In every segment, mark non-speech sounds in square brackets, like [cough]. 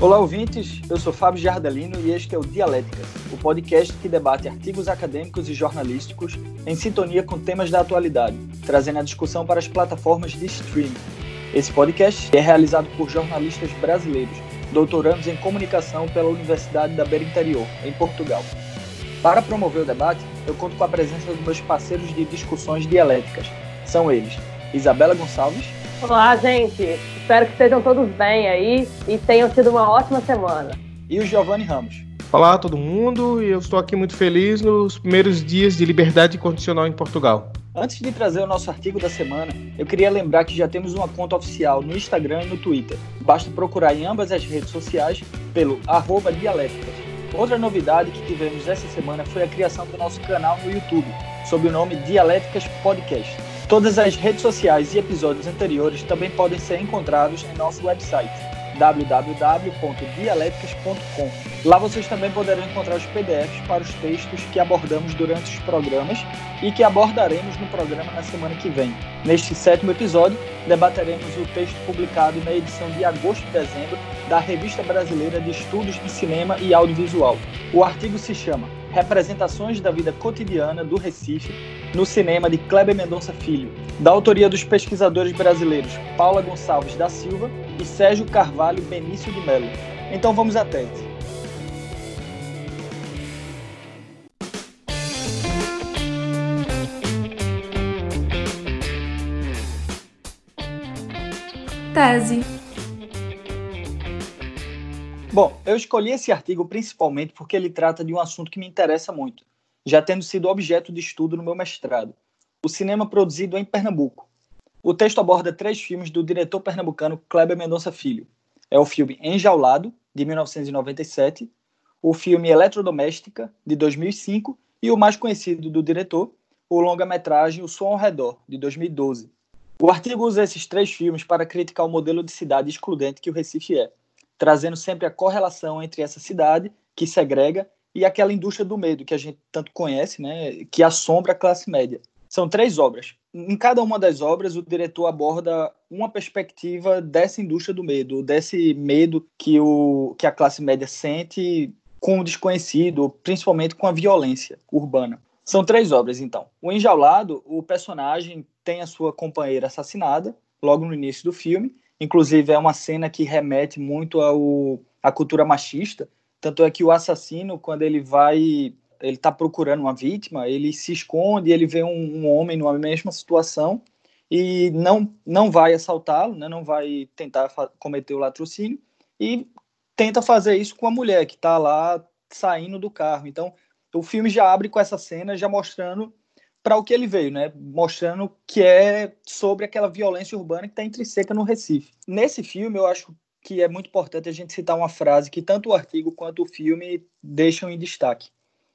Olá, ouvintes. Eu sou Fábio Jardelino e este é o Dialética, o podcast que debate artigos acadêmicos e jornalísticos em sintonia com temas da atualidade, trazendo a discussão para as plataformas de streaming. Esse podcast é realizado por jornalistas brasileiros, doutorandos em comunicação pela Universidade da Beira Interior, em Portugal. Para promover o debate, eu conto com a presença dos meus parceiros de discussões dialéticas. São eles Isabela Gonçalves. Olá, gente. Espero que estejam todos bem aí e tenham tido uma ótima semana. E o Giovanni Ramos. Olá todo mundo, e eu estou aqui muito feliz nos primeiros dias de liberdade condicional em Portugal. Antes de trazer o nosso artigo da semana, eu queria lembrar que já temos uma conta oficial no Instagram e no Twitter. Basta procurar em ambas as redes sociais pelo arroba Dialéticas. Outra novidade que tivemos essa semana foi a criação do nosso canal no YouTube, sob o nome Dialéticas Podcast. Todas as redes sociais e episódios anteriores também podem ser encontrados em nosso website www.dialéticas.com. Lá vocês também poderão encontrar os PDFs para os textos que abordamos durante os programas e que abordaremos no programa na semana que vem. Neste sétimo episódio, debateremos o texto publicado na edição de agosto e dezembro da Revista Brasileira de Estudos de Cinema e Audiovisual. O artigo se chama Representações da Vida Cotidiana do Recife no Cinema de Kleber Mendonça Filho, da autoria dos pesquisadores brasileiros Paula Gonçalves da Silva e Sérgio Carvalho Benício de Melo. Então vamos à tese. Tese. Bom, eu escolhi esse artigo principalmente porque ele trata de um assunto que me interessa muito, já tendo sido objeto de estudo no meu mestrado: o cinema produzido em Pernambuco. O texto aborda três filmes do diretor pernambucano Kleber Mendonça Filho. É o filme Enjaulado, de 1997, o filme Eletrodoméstica, de 2005, e o mais conhecido do diretor, o longa-metragem O Som ao Redor, de 2012. O artigo usa esses três filmes para criticar o modelo de cidade excludente que o Recife é, trazendo sempre a correlação entre essa cidade, que segrega, e aquela indústria do medo que a gente tanto conhece, né, que assombra a classe média. São três obras. Em cada uma das obras, o diretor aborda uma perspectiva dessa indústria do medo, desse medo que, o, que a classe média sente com o desconhecido, principalmente com a violência urbana. São três obras, então. O Enjaulado, o personagem tem a sua companheira assassinada, logo no início do filme. Inclusive, é uma cena que remete muito ao, à cultura machista. Tanto é que o assassino, quando ele vai ele está procurando uma vítima, ele se esconde, ele vê um, um homem numa mesma situação e não não vai assaltá-lo, né, não vai tentar cometer o latrocínio e tenta fazer isso com a mulher que está lá saindo do carro. Então, o filme já abre com essa cena, já mostrando para o que ele veio, né? Mostrando que é sobre aquela violência urbana que está intrínseca no Recife. Nesse filme, eu acho que é muito importante a gente citar uma frase que tanto o artigo quanto o filme deixam em destaque,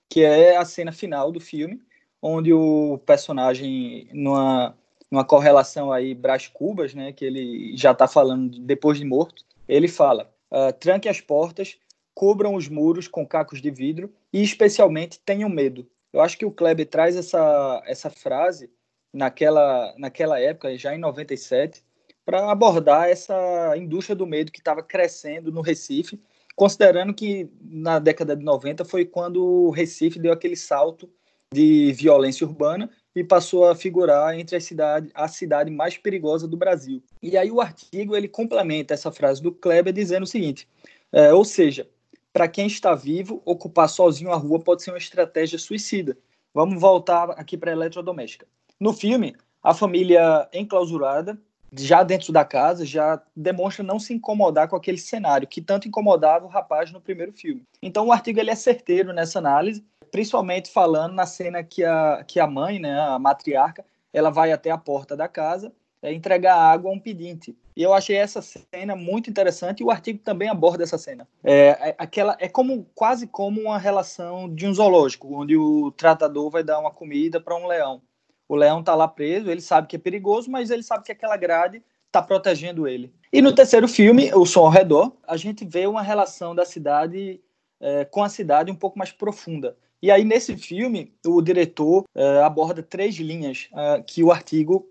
que é a cena final do filme, onde o personagem, numa, numa correlação aí Brás Cubas, né, que ele já está falando depois de morto, ele fala: uh, tranque as portas, cubram os muros com cacos de vidro e, especialmente, tenham medo. Eu acho que o Kleber traz essa, essa frase naquela, naquela época, já em 97, para abordar essa indústria do medo que estava crescendo no Recife considerando que na década de 90 foi quando o Recife deu aquele salto de violência urbana e passou a figurar entre a cidade, a cidade mais perigosa do Brasil. E aí o artigo ele complementa essa frase do Kleber dizendo o seguinte: é, ou seja, para quem está vivo, ocupar sozinho a rua pode ser uma estratégia suicida. Vamos voltar aqui para a eletrodoméstica. No filme, a família enclausurada já dentro da casa, já demonstra não se incomodar com aquele cenário que tanto incomodava o rapaz no primeiro filme. Então o artigo ele é certeiro nessa análise, principalmente falando na cena que a, que a mãe, né, a matriarca, ela vai até a porta da casa é, entregar água a um pedinte. E eu achei essa cena muito interessante e o artigo também aborda essa cena. É, é, aquela, é como quase como uma relação de um zoológico, onde o tratador vai dar uma comida para um leão. O leão está lá preso, ele sabe que é perigoso, mas ele sabe que aquela grade está protegendo ele. E no terceiro filme, O Som ao Redor, a gente vê uma relação da cidade é, com a cidade um pouco mais profunda. E aí, nesse filme, o diretor é, aborda três linhas é, que o artigo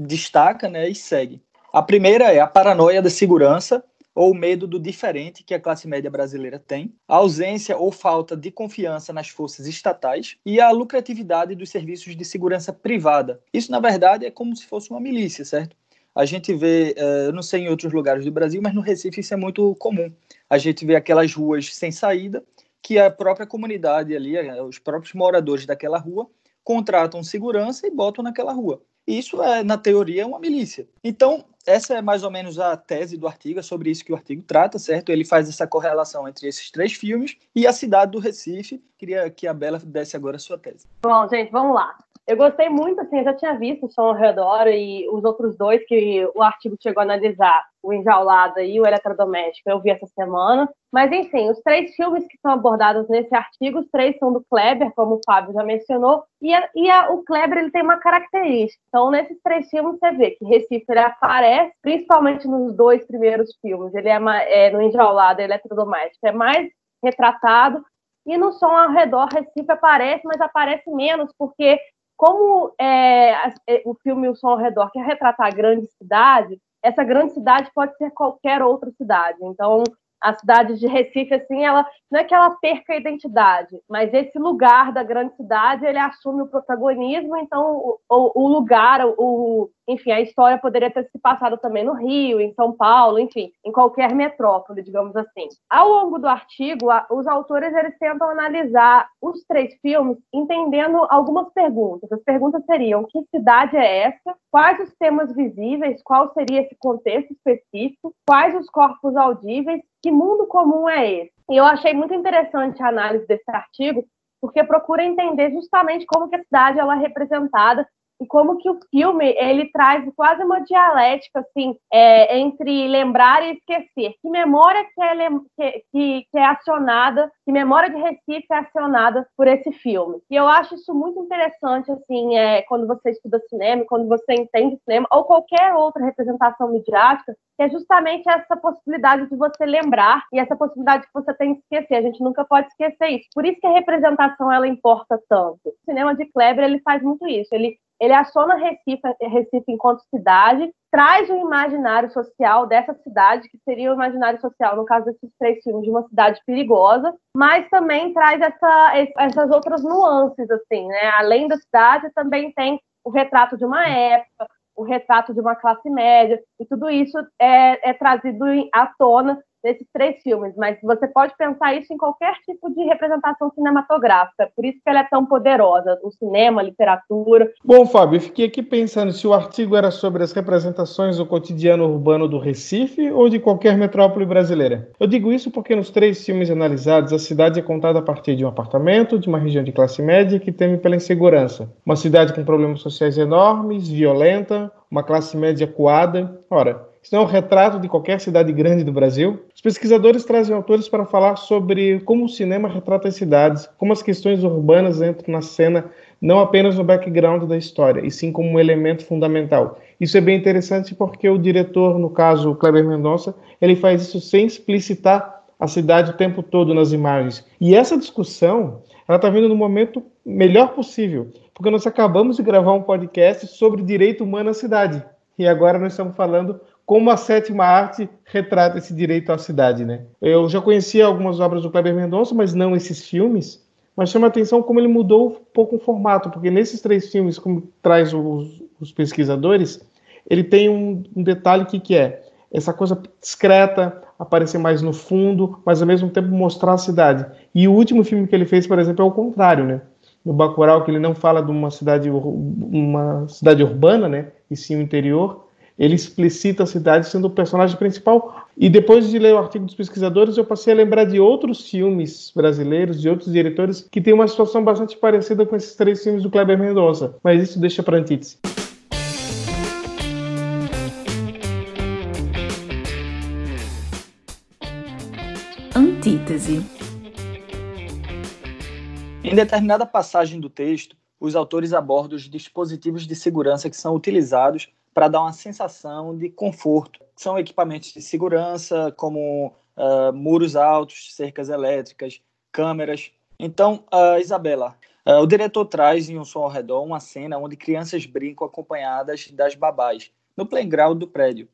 destaca né, e segue. A primeira é a paranoia da segurança, ou medo do diferente que a classe média brasileira tem, a ausência ou falta de confiança nas forças estatais e a lucratividade dos serviços de segurança privada. Isso, na verdade, é como se fosse uma milícia, certo? A gente vê, eh, eu não sei em outros lugares do Brasil, mas no Recife isso é muito comum. A gente vê aquelas ruas sem saída, que a própria comunidade ali, eh, os próprios moradores daquela rua, contratam segurança e botam naquela rua. Isso é, na teoria, uma milícia. Então, essa é mais ou menos a tese do artigo, é sobre isso que o artigo trata, certo? Ele faz essa correlação entre esses três filmes e a cidade do Recife. Queria que a Bela desse agora a sua tese. Bom, gente, vamos lá. Eu gostei muito, assim, eu já tinha visto o Som ao Redor e os outros dois que o artigo chegou a analisar, o Enjaulada e o Eletrodoméstico, eu vi essa semana. Mas, enfim, os três filmes que são abordados nesse artigo, os três são do Kleber, como o Fábio já mencionou, e, a, e a, o Kleber ele tem uma característica. Então, nesses três filmes, você vê que Recife ele aparece, principalmente nos dois primeiros filmes, ele é, é no Enjaulada e Eletrodoméstico, é mais retratado, e no Som ao Redor, Recife aparece, mas aparece menos, porque como é, é, o filme O Som ao Redor quer retratar a grande cidade, essa grande cidade pode ser qualquer outra cidade. Então, a cidade de Recife, assim, ela não é que ela perca a identidade, mas esse lugar da grande cidade, ele assume o protagonismo, então o, o, lugar, o, enfim, a história poderia ter se passado também no Rio, em São Paulo, enfim, em qualquer metrópole, digamos assim. Ao longo do artigo, os autores eles tentam analisar os três filmes entendendo algumas perguntas. As perguntas seriam: que cidade é essa? Quais os temas visíveis? Qual seria esse contexto específico? Quais os corpos audíveis? Que mundo comum é esse? E eu achei muito interessante a análise desse artigo, porque procura entender justamente como que a cidade ela é representada e como que o filme ele traz quase uma dialética assim é, entre lembrar e esquecer. Que memória que é, que, que é acionada, que memória de Recife é acionada por esse filme. E eu acho isso muito interessante assim é, quando você estuda cinema, quando você entende cinema ou qualquer outra representação midiática, que é justamente essa possibilidade de você lembrar e essa possibilidade que você tem de esquecer. A gente nunca pode esquecer isso. Por isso que a representação ela importa tanto. O cinema de Kleber ele faz muito isso. Ele ele aciona Recife, Recife enquanto cidade, traz o imaginário social dessa cidade, que seria o imaginário social, no caso desses três filmes, de uma cidade perigosa, mas também traz essa, essas outras nuances, assim, né? Além da cidade, também tem o retrato de uma época, o retrato de uma classe média, e tudo isso é, é trazido à tona desses três filmes, mas você pode pensar isso em qualquer tipo de representação cinematográfica, por isso que ela é tão poderosa, o cinema, a literatura. Bom, Fábio, eu fiquei aqui pensando se o artigo era sobre as representações do cotidiano urbano do Recife ou de qualquer metrópole brasileira. Eu digo isso porque nos três filmes analisados, a cidade é contada a partir de um apartamento, de uma região de classe média que teme pela insegurança. Uma cidade com problemas sociais enormes, violenta, uma classe média coada. Ora, isso é um retrato de qualquer cidade grande do Brasil. Os pesquisadores trazem autores para falar sobre como o cinema retrata as cidades, como as questões urbanas entram na cena, não apenas no background da história, e sim como um elemento fundamental. Isso é bem interessante porque o diretor, no caso Kleber Mendonça, ele faz isso sem explicitar a cidade o tempo todo nas imagens. E essa discussão, ela está vindo no momento melhor possível, porque nós acabamos de gravar um podcast sobre direito humano à cidade. E agora nós estamos falando como a sétima arte retrata esse direito à cidade, né? Eu já conhecia algumas obras do Kleber Mendonça, mas não esses filmes. Mas chama a atenção como ele mudou um pouco o formato, porque nesses três filmes, como traz os, os pesquisadores, ele tem um, um detalhe que, que é essa coisa discreta, aparecer mais no fundo, mas ao mesmo tempo mostrar a cidade. E o último filme que ele fez, por exemplo, é o contrário, né? No Bacurau, que ele não fala de uma cidade, uma cidade urbana, né? E sim o interior, ele explicita a cidade sendo o personagem principal. E depois de ler o artigo dos pesquisadores, eu passei a lembrar de outros filmes brasileiros, de outros diretores, que tem uma situação bastante parecida com esses três filmes do Kleber Mendonça. Mas isso deixa para antítese. Antítese. Em determinada passagem do texto, os autores abordam os dispositivos de segurança que são utilizados para dar uma sensação de conforto. São equipamentos de segurança, como uh, muros altos, cercas elétricas, câmeras. Então, uh, Isabela, uh, o diretor traz em Um Som ao Redor uma cena onde crianças brincam acompanhadas das babás no playground do prédio.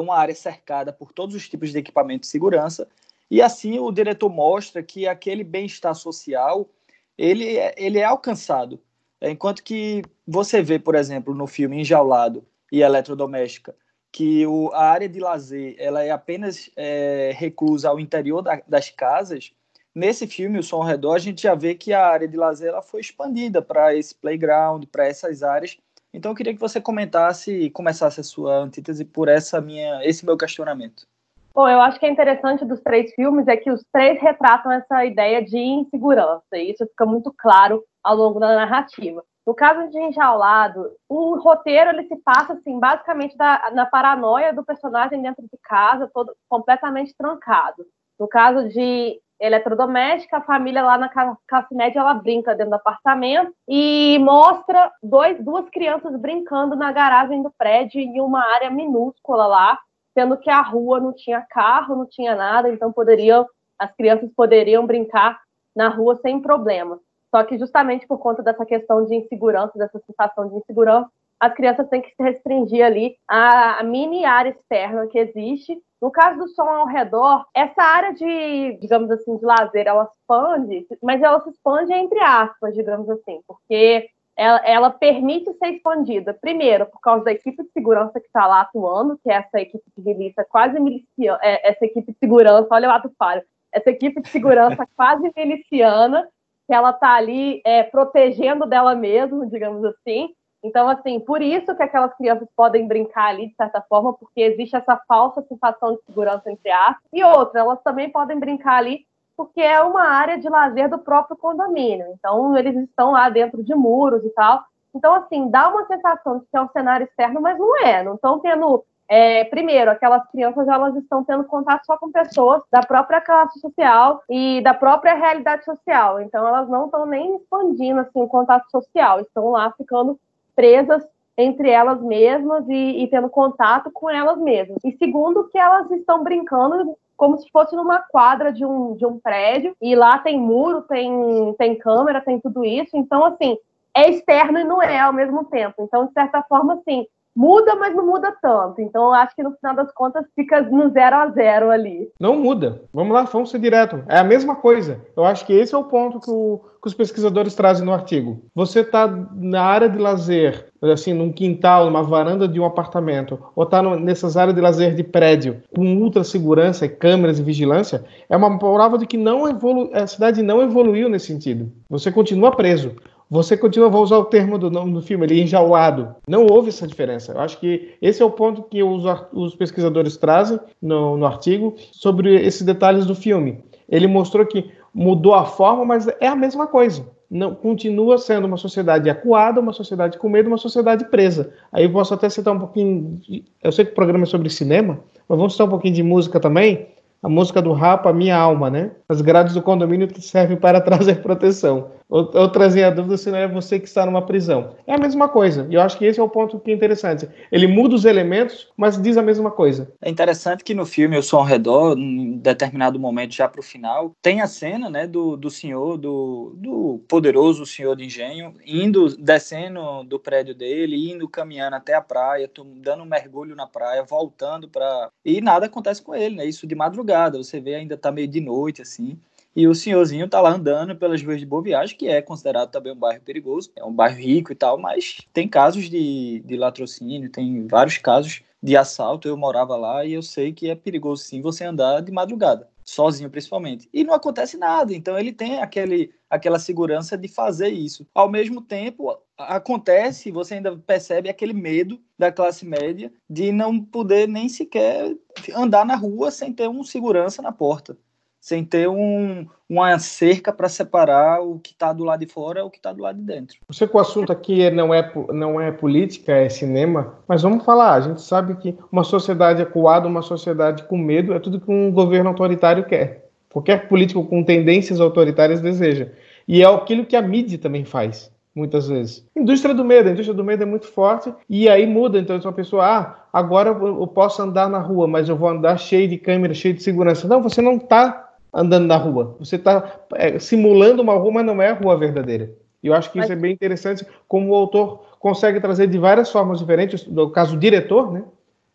uma área cercada por todos os tipos de equipamento de segurança, e assim o diretor mostra que aquele bem-estar social ele, é, ele é alcançado. Enquanto que você vê, por exemplo, no filme Enjaulado e Eletrodoméstica, que o, a área de lazer ela é apenas é, reclusa ao interior da, das casas, nesse filme, O Som ao Redor, a gente já vê que a área de lazer ela foi expandida para esse playground, para essas áreas. Então, eu queria que você comentasse e começasse a sua antítese por essa minha, esse meu questionamento. Bom, eu acho que é interessante dos três filmes é que os três retratam essa ideia de insegurança, e isso fica muito claro ao longo da narrativa. No caso de Enjaulado, o roteiro ele se passa assim, basicamente da, na paranoia do personagem dentro de casa, todo completamente trancado. No caso de Eletrodoméstica, a família lá na classe média ela brinca dentro do apartamento e mostra dois, duas crianças brincando na garagem do prédio em uma área minúscula lá, sendo que a rua não tinha carro, não tinha nada, então poderiam as crianças poderiam brincar na rua sem problema. Só que justamente por conta dessa questão de insegurança, dessa sensação de insegurança, as crianças têm que se restringir ali à mini área externa que existe. No caso do som ao redor, essa área de, digamos assim, de lazer, ela expande, mas ela se expande entre aspas, digamos assim, porque ela, ela, permite ser expandida, primeiro, por causa da equipe de segurança que está lá atuando, que é essa equipe de milícia quase miliciana, é, essa equipe de segurança, olha o ato falho, essa equipe de segurança [laughs] quase miliciana, que ela está ali é, protegendo dela mesma, digamos assim. Então, assim, por isso que aquelas crianças podem brincar ali, de certa forma, porque existe essa falsa sensação de segurança entre aspas. E outra, elas também podem brincar ali porque é uma área de lazer do próprio condomínio. Então, eles estão lá dentro de muros e tal. Então, assim, dá uma sensação de que é um cenário externo, mas não é. Não estão tendo. É, primeiro, aquelas crianças elas estão tendo contato só com pessoas da própria classe social e da própria realidade social. Então, elas não estão nem expandindo assim, o contato social, estão lá ficando presas entre elas mesmas e, e, tendo contato com elas mesmas. E segundo, que elas estão brincando como se fosse numa quadra de um, de um prédio, e lá tem muro, tem, tem câmera, tem tudo isso. Então, assim, é externo e não é ao mesmo tempo. Então, de certa forma, assim, muda, mas não muda tanto. Então, eu acho que no final das contas fica no zero a zero ali. Não muda. Vamos lá, vamos ser direto. É a mesma coisa. Eu acho que esse é o ponto que, o, que os pesquisadores trazem no artigo. Você está na área de lazer, assim, num quintal, numa varanda de um apartamento, ou está nessas áreas de lazer de prédio, com ultra segurança, câmeras e vigilância, é uma prova de que não evolu a cidade não evoluiu nesse sentido. Você continua preso. Você continua, vou usar o termo do nome do filme, ele enjaulado. Não houve essa diferença. Eu acho que esse é o ponto que os, os pesquisadores trazem no, no artigo sobre esses detalhes do filme. Ele mostrou que mudou a forma, mas é a mesma coisa não continua sendo uma sociedade acuada, uma sociedade com medo, uma sociedade presa. Aí eu posso até citar um pouquinho. De, eu sei que o programa é sobre cinema, mas vamos citar um pouquinho de música também. A música do Rapa, Minha Alma, né? As grades do condomínio servem para [laughs] trazer proteção. Ou trazer a dúvida se não é você que está numa prisão. É a mesma coisa. E eu acho que esse é o ponto que é interessante. Ele muda os elementos, mas diz a mesma coisa. É interessante que no filme Eu Sou ao Redor, em determinado momento, já para o final, tem a cena né, do, do senhor, do, do poderoso senhor de engenho, indo, descendo do prédio dele, indo caminhando até a praia, dando um mergulho na praia, voltando para. E nada acontece com ele, né? Isso de madrugada. Você vê ainda tá meio de noite, assim. E o senhorzinho tá lá andando pelas ruas de Boa Viagem, que é considerado também um bairro perigoso. É um bairro rico e tal, mas tem casos de, de latrocínio, tem vários casos de assalto. Eu morava lá e eu sei que é perigoso sim você andar de madrugada, sozinho principalmente. E não acontece nada, então ele tem aquele, aquela segurança de fazer isso. Ao mesmo tempo, acontece, você ainda percebe aquele medo da classe média de não poder nem sequer andar na rua sem ter um segurança na porta sem ter um, uma cerca para separar o que está do lado de fora e o que está do lado de dentro. Sei que o assunto aqui não é, não é política, é cinema, mas vamos falar. A gente sabe que uma sociedade acuada, uma sociedade com medo, é tudo que um governo autoritário quer. Qualquer político com tendências autoritárias deseja. E é aquilo que a mídia também faz muitas vezes. Indústria do medo, a indústria do medo é muito forte e aí muda. Então, se uma pessoa, ah, agora eu posso andar na rua, mas eu vou andar cheio de câmera, cheio de segurança. Não, você não está andando na rua. Você está é, simulando uma rua, mas não é a rua verdadeira. E eu acho que mas... isso é bem interessante, como o autor consegue trazer de várias formas diferentes, no caso o diretor, né?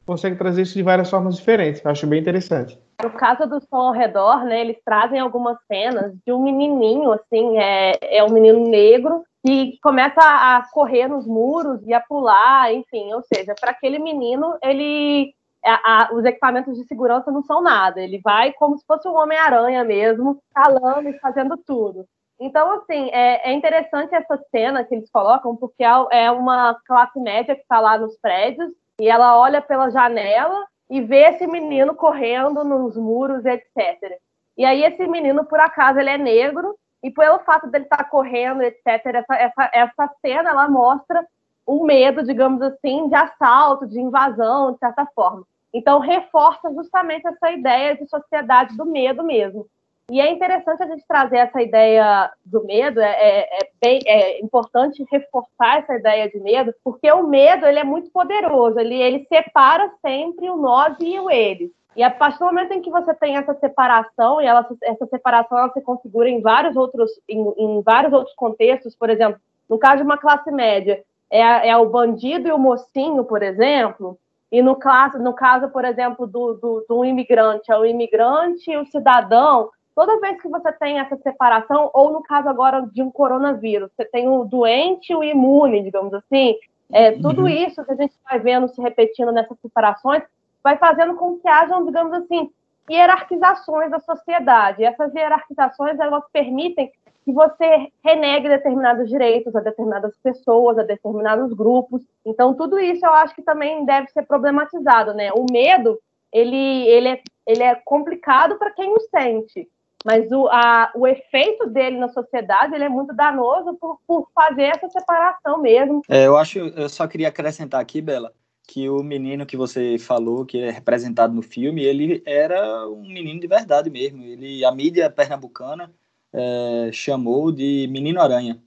consegue trazer isso de várias formas diferentes. Eu acho bem interessante. No caso do som ao redor, né, eles trazem algumas cenas de um menininho, assim, é, é um menino negro que começa a correr nos muros e a pular, enfim, ou seja, para aquele menino, ele a, a, os equipamentos de segurança não são nada, ele vai como se fosse um Homem-Aranha mesmo, calando e fazendo tudo. Então, assim, é, é, interessante essa cena que eles colocam, porque é, é uma classe média que está lá nos prédios e ela olha pela janela e vê esse menino correndo nos muros, etc. E aí esse menino, por acaso, ele é negro e pelo fato dele estar tá correndo, etc., essa, essa, essa cena, ela mostra o medo, digamos assim, de assalto, de invasão, de certa forma. Então, reforça justamente essa ideia de sociedade do medo mesmo. E é interessante a gente trazer essa ideia do medo, é, é, é, bem, é importante reforçar essa ideia de medo, porque o medo ele é muito poderoso, ele, ele separa sempre o nós e o eles. E a partir do momento em que você tem essa separação, e ela, essa separação ela se configura em vários outros, em, em vários outros contextos, por exemplo, no caso de uma classe média, é, é o bandido e o mocinho, por exemplo, e no caso, no caso por exemplo, do, do, do imigrante, é o imigrante e o cidadão, toda vez que você tem essa separação, ou no caso agora de um coronavírus, você tem o doente e o imune, digamos assim, é, tudo uhum. isso que a gente vai vendo se repetindo nessas separações vai fazendo com que hajam, digamos assim, hierarquizações da sociedade. E essas hierarquizações elas permitem que você renegue determinados direitos a determinadas pessoas, a determinados grupos. Então, tudo isso eu acho que também deve ser problematizado, né? O medo, ele, ele, é, ele é complicado para quem o sente, mas o, a, o efeito dele na sociedade ele é muito danoso por, por fazer essa separação mesmo. É, eu acho, eu só queria acrescentar aqui, Bela, que o menino que você falou, que é representado no filme, ele era um menino de verdade mesmo. Ele, a mídia pernambucana é, chamou de Menino Aranha.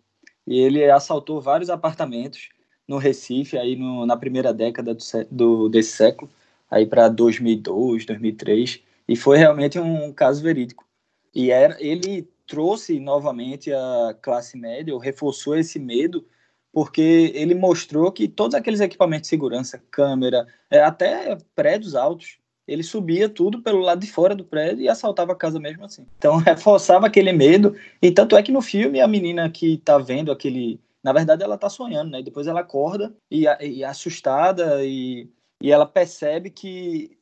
E ele assaltou vários apartamentos no Recife, aí no, na primeira década do, do desse século, aí para 2002, 2003, e foi realmente um caso verídico. E era, ele trouxe novamente a classe média, ou reforçou esse medo, porque ele mostrou que todos aqueles equipamentos de segurança, câmera, é, até prédios altos, ele subia tudo pelo lado de fora do prédio e assaltava a casa mesmo assim. Então [laughs] reforçava aquele medo. E tanto é que no filme a menina que tá vendo aquele. Na verdade, ela tá sonhando, né? Depois ela acorda e, e assustada e, e ela percebe que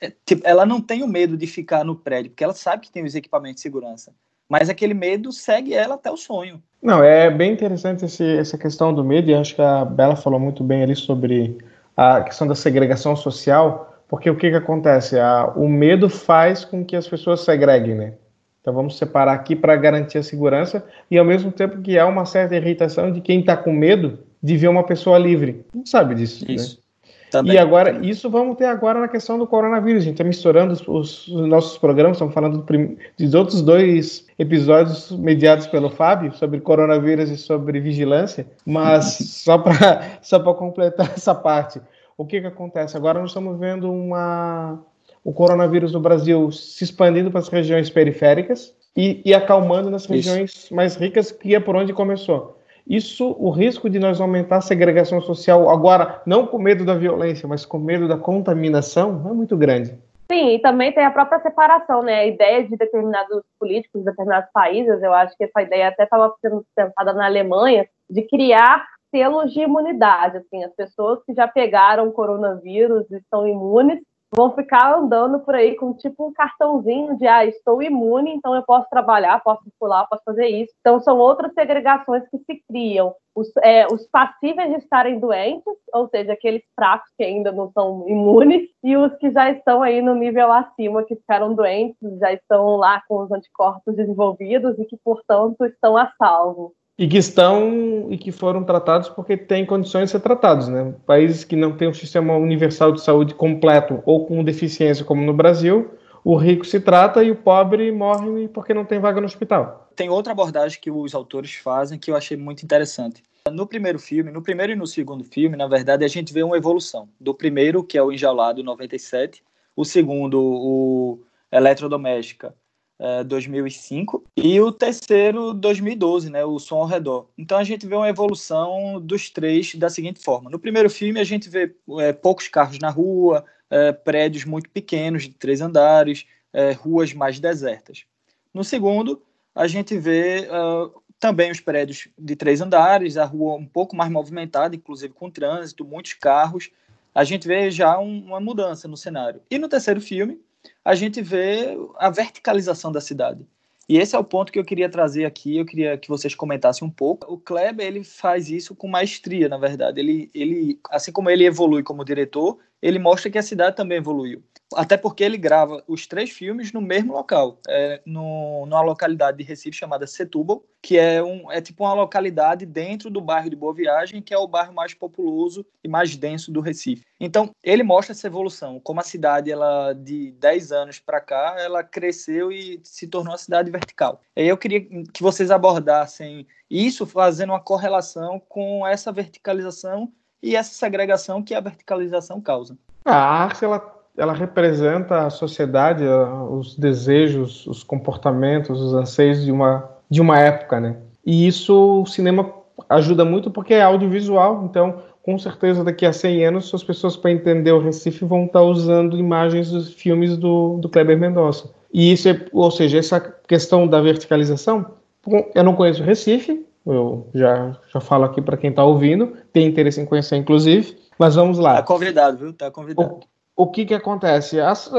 é, tipo, ela não tem o medo de ficar no prédio, porque ela sabe que tem os equipamentos de segurança. Mas aquele medo segue ela até o sonho. Não, é bem interessante esse, essa questão do medo, e acho que a Bela falou muito bem ali sobre a questão da segregação social porque o que, que acontece? A, o medo faz com que as pessoas segreguem, né? Então vamos separar aqui para garantir a segurança e ao mesmo tempo que há uma certa irritação de quem está com medo de ver uma pessoa livre. Não sabe disso. Né? Isso. Né? Também. E agora, isso vamos ter agora na questão do coronavírus. A gente está misturando os, os, os, nossos programas, estamos falando prim, dos outros dois episódios mediados pelo Fábio sobre coronavírus e sobre vigilância, mas [laughs] só para só completar [laughs] essa parte o que, que acontece? Agora nós estamos vendo uma, o coronavírus no Brasil se expandindo para as regiões periféricas e, e acalmando nas regiões Isso. mais ricas, que é por onde começou. Isso, o risco de nós aumentar a segregação social, agora, não com medo da violência, mas com medo da contaminação, é muito grande. Sim, e também tem a própria separação, né? A ideia de determinados políticos, de determinados países, eu acho que essa ideia até estava sendo pensada na Alemanha, de criar selos de imunidade. Assim, as pessoas que já pegaram coronavírus e estão imunes vão ficar andando por aí com tipo um cartãozinho de ah, estou imune, então eu posso trabalhar, posso circular, posso fazer isso. Então são outras segregações que se criam. Os, é, os passíveis de estarem doentes, ou seja, aqueles fracos que ainda não são imunes, e os que já estão aí no nível acima, que ficaram doentes, já estão lá com os anticorpos desenvolvidos e que, portanto, estão a salvo. E que estão e que foram tratados porque têm condições de ser tratados, né? Países que não têm um sistema universal de saúde completo ou com deficiência, como no Brasil, o rico se trata e o pobre morre porque não tem vaga no hospital. Tem outra abordagem que os autores fazem que eu achei muito interessante. No primeiro filme, no primeiro e no segundo filme, na verdade, a gente vê uma evolução. Do primeiro, que é o Enjaulado 97, o segundo, o Eletrodoméstica, é, 2005, e o terceiro, 2012, né, o Som ao Redor. Então a gente vê uma evolução dos três da seguinte forma. No primeiro filme, a gente vê é, poucos carros na rua, é, prédios muito pequenos, de três andares, é, ruas mais desertas. No segundo, a gente vê uh, também os prédios de três andares, a rua um pouco mais movimentada, inclusive com trânsito, muitos carros. A gente vê já um, uma mudança no cenário. E no terceiro filme, a gente vê a verticalização da cidade. E esse é o ponto que eu queria trazer aqui, eu queria que vocês comentassem um pouco. O Kleber, ele faz isso com maestria, na verdade. Ele, ele, assim como ele evolui como diretor, ele mostra que a cidade também evoluiu. Até porque ele grava os três filmes no mesmo local, é, no, numa localidade de Recife chamada Setúbal, que é, um, é tipo uma localidade dentro do bairro de Boa Viagem, que é o bairro mais populoso e mais denso do Recife. Então, ele mostra essa evolução, como a cidade, ela de 10 anos para cá, ela cresceu e se tornou uma cidade vertical. Eu queria que vocês abordassem isso, fazendo uma correlação com essa verticalização e essa segregação que a verticalização causa. A arte, ela ela representa a sociedade, os desejos, os comportamentos, os anseios de uma, de uma época, né? E isso o cinema ajuda muito porque é audiovisual, então com certeza daqui a 100 anos as pessoas para entender o Recife vão estar usando imagens dos filmes do, do Kleber Mendonça. E isso, é, ou seja, essa questão da verticalização, eu não conheço o Recife, eu já, já falo aqui para quem está ouvindo, tem interesse em conhecer inclusive, mas vamos lá. Tá convidado, viu? Tá convidado. O, o que que acontece? As,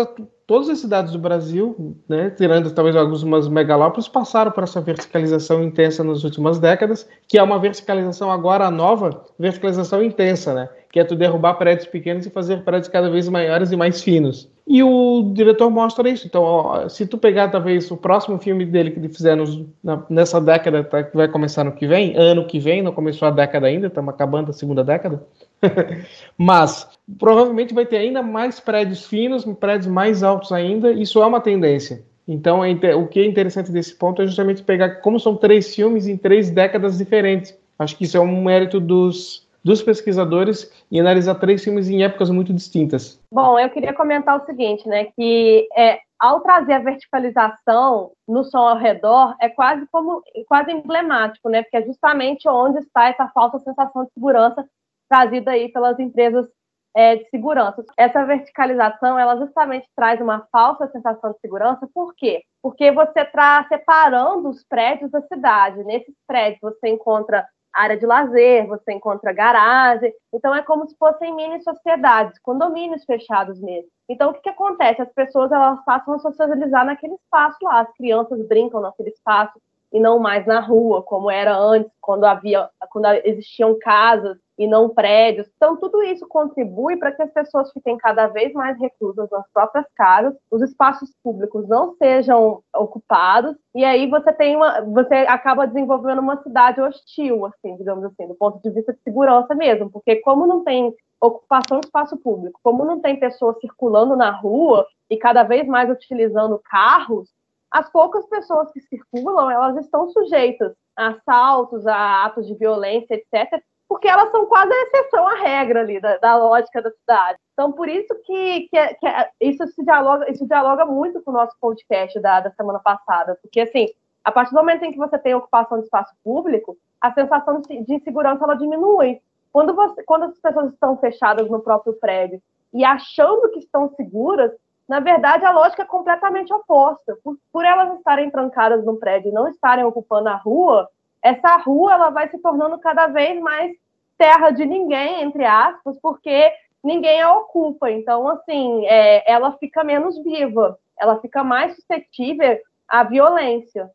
todas as cidades do Brasil, né, tirando talvez algumas megalópolis, passaram por essa verticalização intensa nas últimas décadas, que é uma verticalização agora nova, verticalização intensa, né, que é tu derrubar prédios pequenos e fazer prédios cada vez maiores e mais finos. E o diretor mostra isso. Então, ó, se tu pegar talvez o próximo filme dele que ele fizer nos, na, nessa década, tá, que vai começar no que vem, ano que vem, não começou a década ainda, estamos acabando a segunda década, [laughs] Mas provavelmente vai ter ainda mais prédios finos, prédios mais altos ainda. Isso é uma tendência. Então, é o que é interessante desse ponto é justamente pegar como são três filmes em três décadas diferentes. Acho que isso é um mérito dos, dos pesquisadores e analisar três filmes em épocas muito distintas. Bom, eu queria comentar o seguinte, né, que é, ao trazer a verticalização no som ao redor é quase como quase emblemático, né, porque é justamente onde está essa falsa sensação de segurança trazida aí pelas empresas é, de segurança. Essa verticalização, ela justamente traz uma falsa sensação de segurança, por quê? Porque você está separando os prédios da cidade. Nesses prédios você encontra área de lazer, você encontra garagem, então é como se fossem mini sociedades, condomínios fechados mesmo. Então o que, que acontece? As pessoas elas passam a socializar naquele espaço lá, as crianças brincam naquele espaço e não mais na rua, como era antes, quando havia, quando existiam casas e não prédios. Então, tudo isso contribui para que as pessoas fiquem cada vez mais reclusas nas próprias casas, os espaços públicos não sejam ocupados, e aí você tem uma, você acaba desenvolvendo uma cidade hostil, assim, digamos assim, do ponto de vista de segurança mesmo, porque como não tem ocupação de espaço público, como não tem pessoas circulando na rua e cada vez mais utilizando carros, as poucas pessoas que circulam, elas estão sujeitas a assaltos, a atos de violência, etc., porque elas são quase a exceção à regra ali da, da lógica da cidade. Então, por isso que, que, que é, isso, se dialoga, isso dialoga muito com o nosso podcast da, da semana passada, porque, assim, a partir do momento em que você tem ocupação de espaço público, a sensação de, de insegurança ela diminui. Quando, você, quando as pessoas estão fechadas no próprio prédio e achando que estão seguras, na verdade, a lógica é completamente oposta. Por, por elas estarem trancadas no prédio e não estarem ocupando a rua, essa rua ela vai se tornando cada vez mais terra de ninguém, entre aspas, porque ninguém a ocupa. Então, assim, é, ela fica menos viva, ela fica mais suscetível à violência.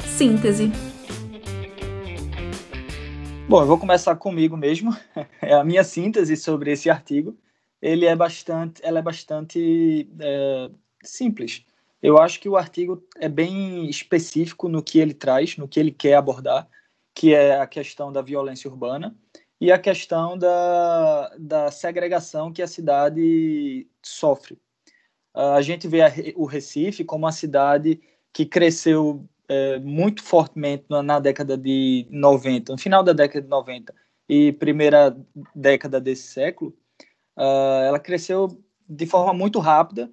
Síntese. Bom, eu vou começar comigo mesmo. [laughs] É a minha síntese sobre esse artigo ele é bastante, ela é bastante é, simples. Eu acho que o artigo é bem específico no que ele traz, no que ele quer abordar, que é a questão da violência urbana e a questão da, da segregação que a cidade sofre. A gente vê o Recife como uma cidade que cresceu é, muito fortemente na, na década de 90, no final da década de 90, e primeira década desse século, uh, ela cresceu de forma muito rápida,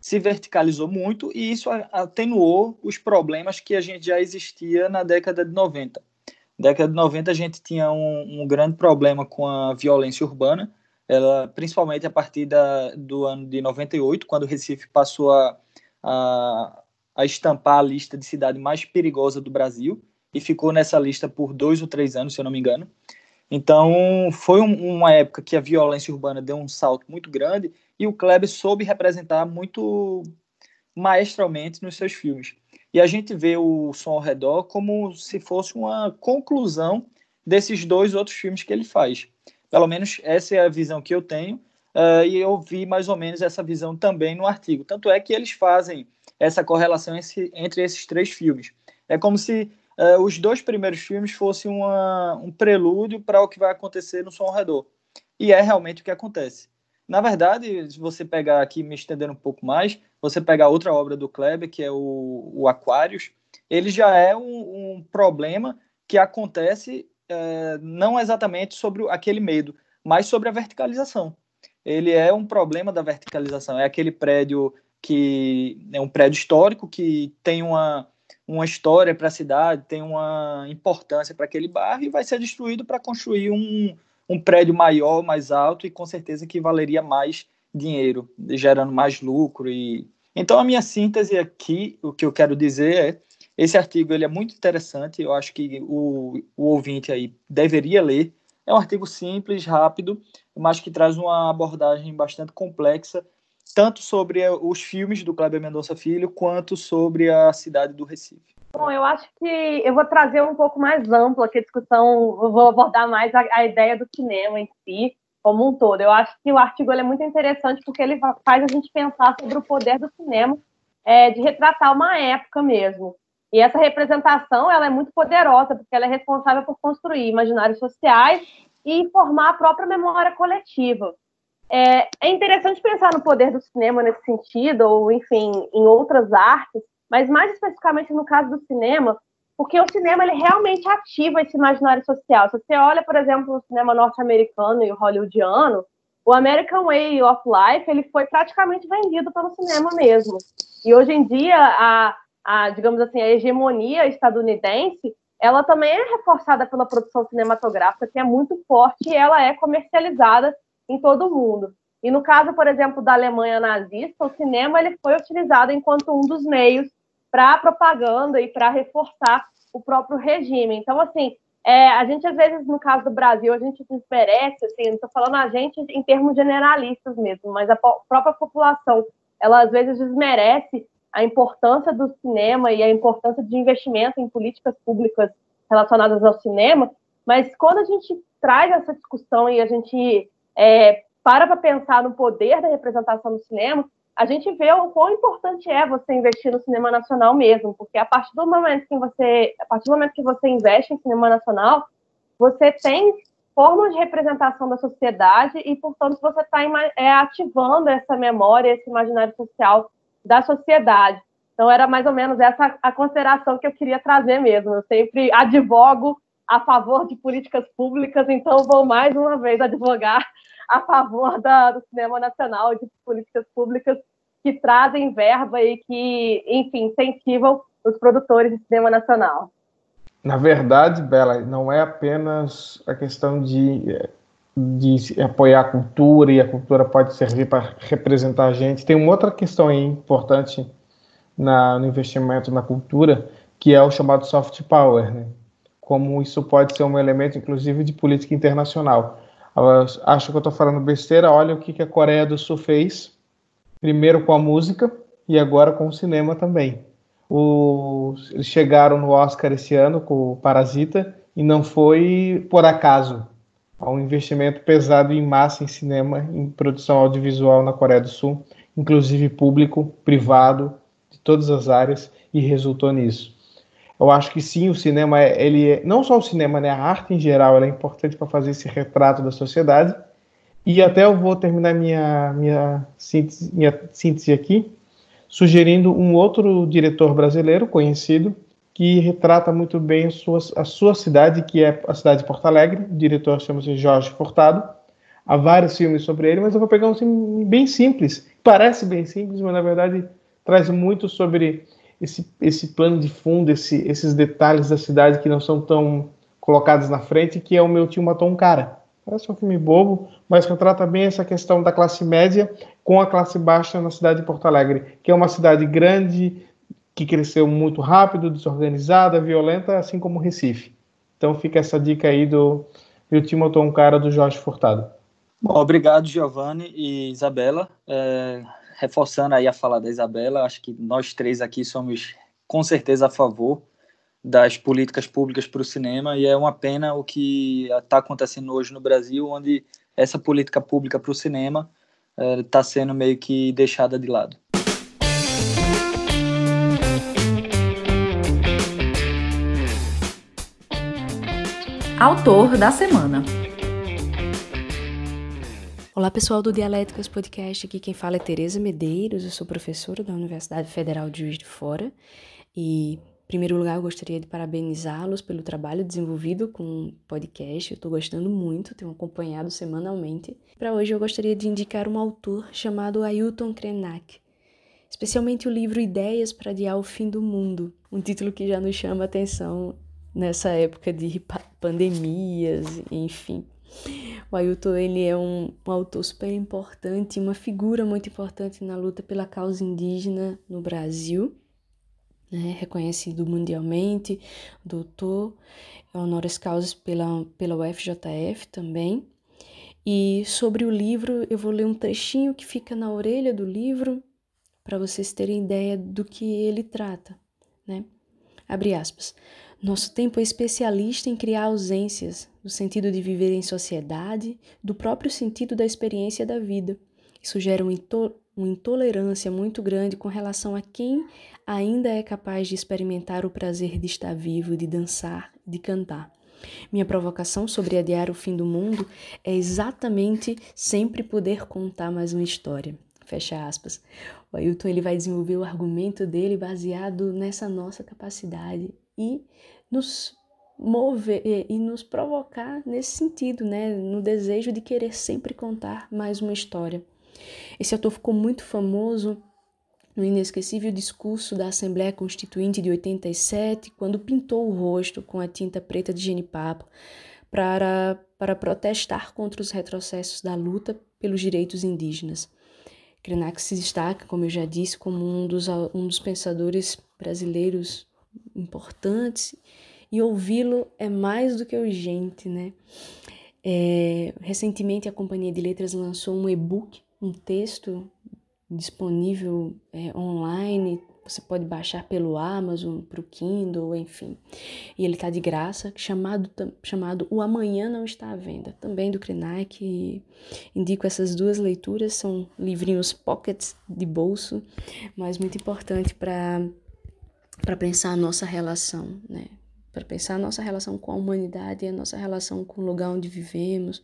se verticalizou muito e isso atenuou os problemas que a gente já existia na década de 90. Na década de 90 a gente tinha um, um grande problema com a violência urbana, ela, principalmente a partir da, do ano de 98, quando o Recife passou a, a, a estampar a lista de cidade mais perigosa do Brasil, e ficou nessa lista por dois ou três anos, se eu não me engano. Então, foi um, uma época que a violência urbana deu um salto muito grande e o Kleber soube representar muito maestralmente nos seus filmes. E a gente vê o Som ao Redor como se fosse uma conclusão desses dois outros filmes que ele faz. Pelo menos essa é a visão que eu tenho, uh, e eu vi mais ou menos essa visão também no artigo. Tanto é que eles fazem essa correlação esse, entre esses três filmes. É como se uh, os dois primeiros filmes fossem uma, um prelúdio para o que vai acontecer no Som ao Redor. E é realmente o que acontece. Na verdade, se você pegar aqui, me estendendo um pouco mais, você pegar outra obra do Kleber, que é o, o Aquários, ele já é um, um problema que acontece é, não exatamente sobre aquele medo, mas sobre a verticalização. Ele é um problema da verticalização. É aquele prédio que é um prédio histórico que tem uma, uma história para a cidade, tem uma importância para aquele bairro e vai ser destruído para construir um, um prédio maior, mais alto e com certeza que valeria mais dinheiro, gerando mais lucro e então a minha síntese aqui, o que eu quero dizer é esse artigo ele é muito interessante, eu acho que o, o ouvinte aí deveria ler. É um artigo simples, rápido, mas que traz uma abordagem bastante complexa, tanto sobre os filmes do Kleber Mendonça Filho, quanto sobre a cidade do Recife. Bom, eu acho que eu vou trazer um pouco mais ampla aqui a discussão, eu vou abordar mais a, a, ideia do cinema em si, como um todo. Eu acho que o artigo é muito interessante porque ele faz a gente pensar sobre o poder do cinema é, de retratar uma época mesmo. E essa representação ela é muito poderosa porque ela é responsável por construir imaginários sociais e formar a própria memória coletiva. É, é interessante pensar no poder do cinema nesse sentido, ou enfim, em outras artes, mas mais especificamente no caso do cinema, porque o cinema ele realmente ativa esse imaginário social. Se você olha, por exemplo, o cinema norte-americano e o hollywoodiano, o American Way of Life ele foi praticamente vendido pelo cinema mesmo. E hoje em dia a, a digamos assim a hegemonia estadunidense ela também é reforçada pela produção cinematográfica que é muito forte e ela é comercializada em todo o mundo. E no caso, por exemplo, da Alemanha nazista, o cinema ele foi utilizado enquanto um dos meios para propaganda e para reforçar o próprio regime. Então, assim, é, a gente às vezes, no caso do Brasil, a gente desmerece, assim, não estou falando a gente em termos generalistas mesmo, mas a própria população, ela às vezes desmerece a importância do cinema e a importância de investimento em políticas públicas relacionadas ao cinema, mas quando a gente traz essa discussão e a gente é, para para pensar no poder da representação do cinema, a gente vê o quão importante é você investir no cinema nacional mesmo, porque a partir do momento que você, a partir do momento que você investe em cinema nacional, você tem formas de representação da sociedade e, portanto, você está é, ativando essa memória, esse imaginário social da sociedade. Então, era mais ou menos essa a consideração que eu queria trazer mesmo. Eu sempre advogo a favor de políticas públicas, então vou mais uma vez advogar a favor da, do cinema nacional, de políticas públicas que trazem verba e que, enfim, incentivam os produtores de cinema nacional. Na verdade, Bela, não é apenas a questão de, de apoiar a cultura e a cultura pode servir para representar a gente. Tem uma outra questão importante na, no investimento na cultura, que é o chamado soft power, né? Como isso pode ser um elemento, inclusive, de política internacional acho que eu estou falando besteira. Olha o que, que a Coreia do Sul fez, primeiro com a música e agora com o cinema também. O, eles chegaram no Oscar esse ano com o Parasita e não foi por acaso. Há um investimento pesado em massa em cinema, em produção audiovisual na Coreia do Sul, inclusive público, privado, de todas as áreas, e resultou nisso. Eu acho que sim, o cinema, ele é, não só o cinema, né, a arte em geral, é importante para fazer esse retrato da sociedade. E até eu vou terminar minha, minha, síntese, minha síntese aqui, sugerindo um outro diretor brasileiro conhecido, que retrata muito bem a sua, a sua cidade, que é a cidade de Porto Alegre. O diretor chama-se Jorge Furtado. Há vários filmes sobre ele, mas eu vou pegar um filme bem simples. Parece bem simples, mas na verdade traz muito sobre esse, esse plano de fundo, esse, esses detalhes da cidade que não são tão colocados na frente, que é o meu tio matou um cara. Parece um filme bobo, mas retrata bem essa questão da classe média com a classe baixa na cidade de Porto Alegre, que é uma cidade grande, que cresceu muito rápido, desorganizada, violenta, assim como Recife. Então fica essa dica aí do Meu Time Matou um Cara, do Jorge Furtado. Bom, obrigado, Giovanni e Isabela. É, reforçando aí a fala da Isabela, acho que nós três aqui somos com certeza a favor das políticas públicas para o cinema e é uma pena o que está acontecendo hoje no Brasil, onde essa política pública para o cinema está é, sendo meio que deixada de lado. Autor da semana. Olá pessoal do Dialéticas Podcast, aqui quem fala é Tereza Medeiros, eu sou professora da Universidade Federal de Juiz de Fora e, em primeiro lugar, eu gostaria de parabenizá-los pelo trabalho desenvolvido com o podcast, eu estou gostando muito, tenho acompanhado semanalmente. Para hoje eu gostaria de indicar um autor chamado Ailton Krenak, especialmente o livro Ideias para Adiar o Fim do Mundo, um título que já nos chama a atenção nessa época de pandemias, enfim. O Ailton ele é um, um, autor super importante, uma figura muito importante na luta pela causa indígena no Brasil, né? reconhecido mundialmente, doutor, honoris causas pela, pela UFJF também. E sobre o livro, eu vou ler um trechinho que fica na orelha do livro, para vocês terem ideia do que ele trata, né? Abre aspas. Nosso tempo é especialista em criar ausências, no sentido de viver em sociedade, do próprio sentido da experiência da vida. Isso gera uma intolerância muito grande com relação a quem ainda é capaz de experimentar o prazer de estar vivo, de dançar, de cantar. Minha provocação sobre adiar o fim do mundo é exatamente sempre poder contar mais uma história. Fecha aspas. O Ailton ele vai desenvolver o argumento dele baseado nessa nossa capacidade e nos mover e nos provocar nesse sentido, né, no desejo de querer sempre contar mais uma história. Esse autor ficou muito famoso no inesquecível discurso da Assembleia Constituinte de 87, quando pintou o rosto com a tinta preta de genipapo para, para protestar contra os retrocessos da luta pelos direitos indígenas. Krenak se destaca, como eu já disse, como um dos, um dos pensadores brasileiros importantes e ouvi-lo é mais do que urgente, né? É, recentemente a Companhia de Letras lançou um e-book, um texto disponível é, online, você pode baixar pelo Amazon, para o Kindle, enfim. E ele está de graça, chamado, chamado O Amanhã Não Está à Venda, também do Krenak. Indico essas duas leituras, são livrinhos pockets de bolso, mas muito importante para para pensar a nossa relação, né? Para pensar a nossa relação com a humanidade e a nossa relação com o lugar onde vivemos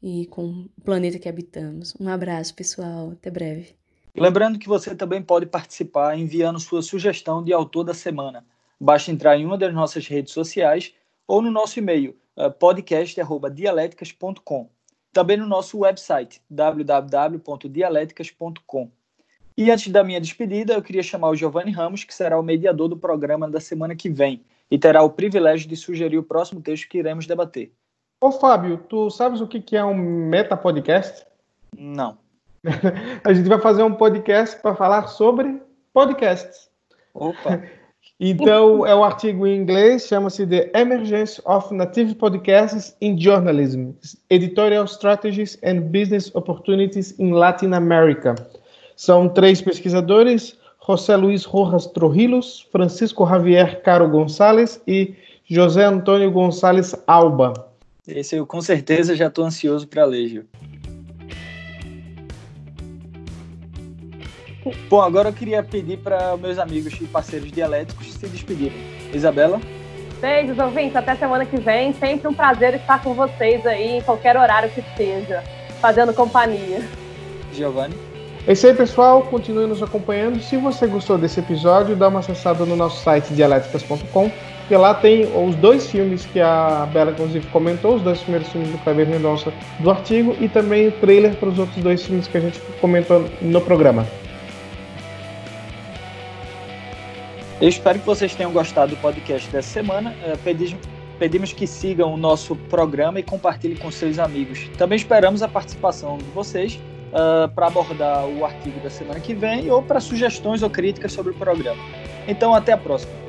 e com o planeta que habitamos. Um abraço, pessoal. Até breve. Lembrando que você também pode participar enviando sua sugestão de autor da semana. Basta entrar em uma das nossas redes sociais ou no nosso e-mail eh, podcast@dialeticas.com. Também no nosso website www.dialeticas.com. E antes da minha despedida, eu queria chamar o Giovanni Ramos, que será o mediador do programa da semana que vem e terá o privilégio de sugerir o próximo texto que iremos debater. Ô Fábio, tu sabes o que é um meta-podcast? Não. [laughs] A gente vai fazer um podcast para falar sobre podcasts. Opa! [laughs] Então, é um artigo em inglês, chama-se The Emergence of Native Podcasts in Journalism, Editorial Strategies and Business Opportunities in Latin America. São três pesquisadores, José Luiz Rojas Trujillos, Francisco Javier Caro Gonçalves e José Antônio Gonçalves Alba. Esse eu com certeza já estou ansioso para ler, Gil. Bom, agora eu queria pedir para meus amigos e parceiros dialéticos se despedirem. Isabela? Beijos, ouvintes. Até semana que vem. Sempre um prazer estar com vocês aí, em qualquer horário que seja, fazendo companhia. Giovanni? É isso aí, pessoal. Continue nos acompanhando. Se você gostou desse episódio, dá uma acessada no nosso site dialéticas.com, que lá tem os dois filmes que a Bela, inclusive, comentou, os dois primeiros filmes do Kleber Mendonça do artigo, e também o trailer para os outros dois filmes que a gente comentou no programa. Eu espero que vocês tenham gostado do podcast dessa semana. Pedimos, pedimos que sigam o nosso programa e compartilhem com seus amigos. Também esperamos a participação de vocês uh, para abordar o artigo da semana que vem ou para sugestões ou críticas sobre o programa. Então, até a próxima.